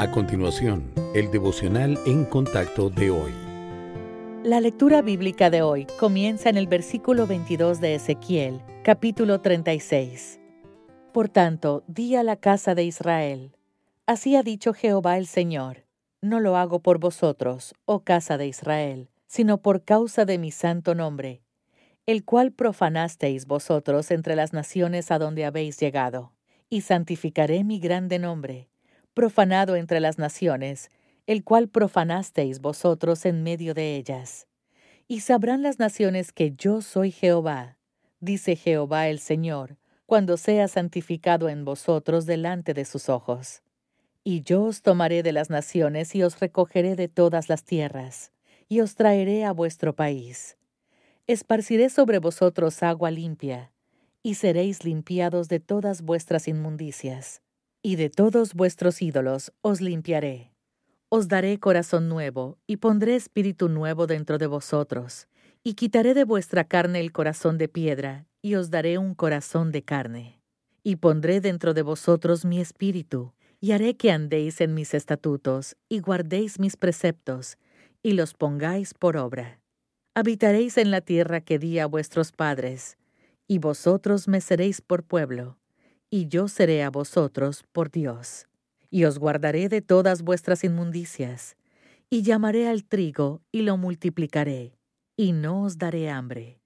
A continuación, el devocional en contacto de hoy. La lectura bíblica de hoy comienza en el versículo 22 de Ezequiel, capítulo 36. Por tanto, di a la casa de Israel, así ha dicho Jehová el Señor, no lo hago por vosotros, oh casa de Israel, sino por causa de mi santo nombre, el cual profanasteis vosotros entre las naciones a donde habéis llegado, y santificaré mi grande nombre profanado entre las naciones, el cual profanasteis vosotros en medio de ellas. Y sabrán las naciones que yo soy Jehová, dice Jehová el Señor, cuando sea santificado en vosotros delante de sus ojos. Y yo os tomaré de las naciones y os recogeré de todas las tierras, y os traeré a vuestro país. Esparciré sobre vosotros agua limpia, y seréis limpiados de todas vuestras inmundicias y de todos vuestros ídolos os limpiaré. Os daré corazón nuevo, y pondré espíritu nuevo dentro de vosotros, y quitaré de vuestra carne el corazón de piedra, y os daré un corazón de carne. Y pondré dentro de vosotros mi espíritu, y haré que andéis en mis estatutos, y guardéis mis preceptos, y los pongáis por obra. Habitaréis en la tierra que di a vuestros padres, y vosotros me seréis por pueblo y yo seré a vosotros por Dios, y os guardaré de todas vuestras inmundicias, y llamaré al trigo y lo multiplicaré, y no os daré hambre.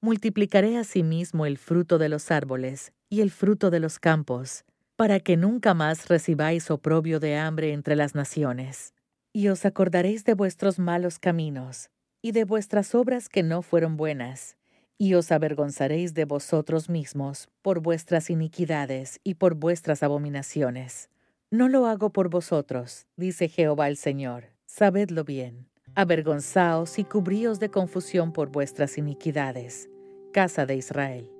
Multiplicaré asimismo el fruto de los árboles y el fruto de los campos, para que nunca más recibáis oprobio de hambre entre las naciones. Y os acordaréis de vuestros malos caminos, y de vuestras obras que no fueron buenas, y os avergonzaréis de vosotros mismos por vuestras iniquidades y por vuestras abominaciones. No lo hago por vosotros, dice Jehová el Señor, sabedlo bien. Avergonzaos y cubríos de confusión por vuestras iniquidades, casa de Israel.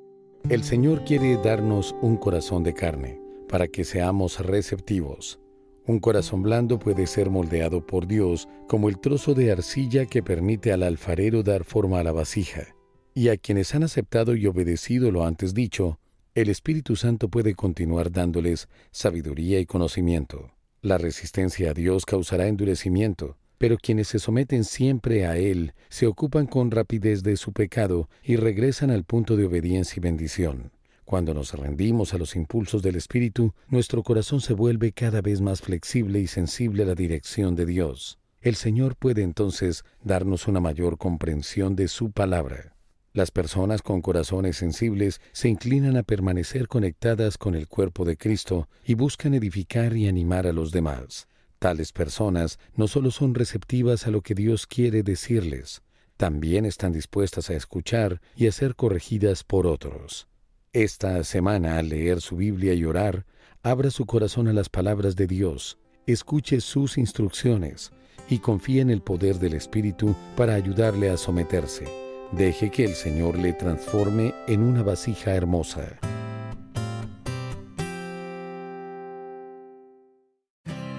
El Señor quiere darnos un corazón de carne, para que seamos receptivos. Un corazón blando puede ser moldeado por Dios como el trozo de arcilla que permite al alfarero dar forma a la vasija y a quienes han aceptado y obedecido lo antes dicho, el Espíritu Santo puede continuar dándoles sabiduría y conocimiento. La resistencia a Dios causará endurecimiento, pero quienes se someten siempre a Él se ocupan con rapidez de su pecado y regresan al punto de obediencia y bendición. Cuando nos rendimos a los impulsos del Espíritu, nuestro corazón se vuelve cada vez más flexible y sensible a la dirección de Dios. El Señor puede entonces darnos una mayor comprensión de su palabra. Las personas con corazones sensibles se inclinan a permanecer conectadas con el cuerpo de Cristo y buscan edificar y animar a los demás. Tales personas no solo son receptivas a lo que Dios quiere decirles, también están dispuestas a escuchar y a ser corregidas por otros. Esta semana, al leer su Biblia y orar, abra su corazón a las palabras de Dios, escuche sus instrucciones y confíe en el poder del Espíritu para ayudarle a someterse. Deje que el Señor le transforme en una vasija hermosa.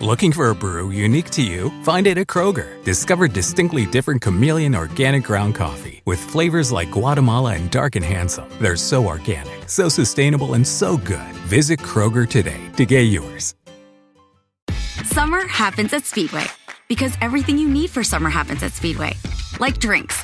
Looking for a brew unique to you? Find it at Kroger. Discover distinctly different chameleon organic ground coffee with flavors like Guatemala and Dark and Handsome. They're so organic, so sustainable, and so good. Visit Kroger today to get yours. Summer happens at Speedway because everything you need for summer happens at Speedway. Like drinks,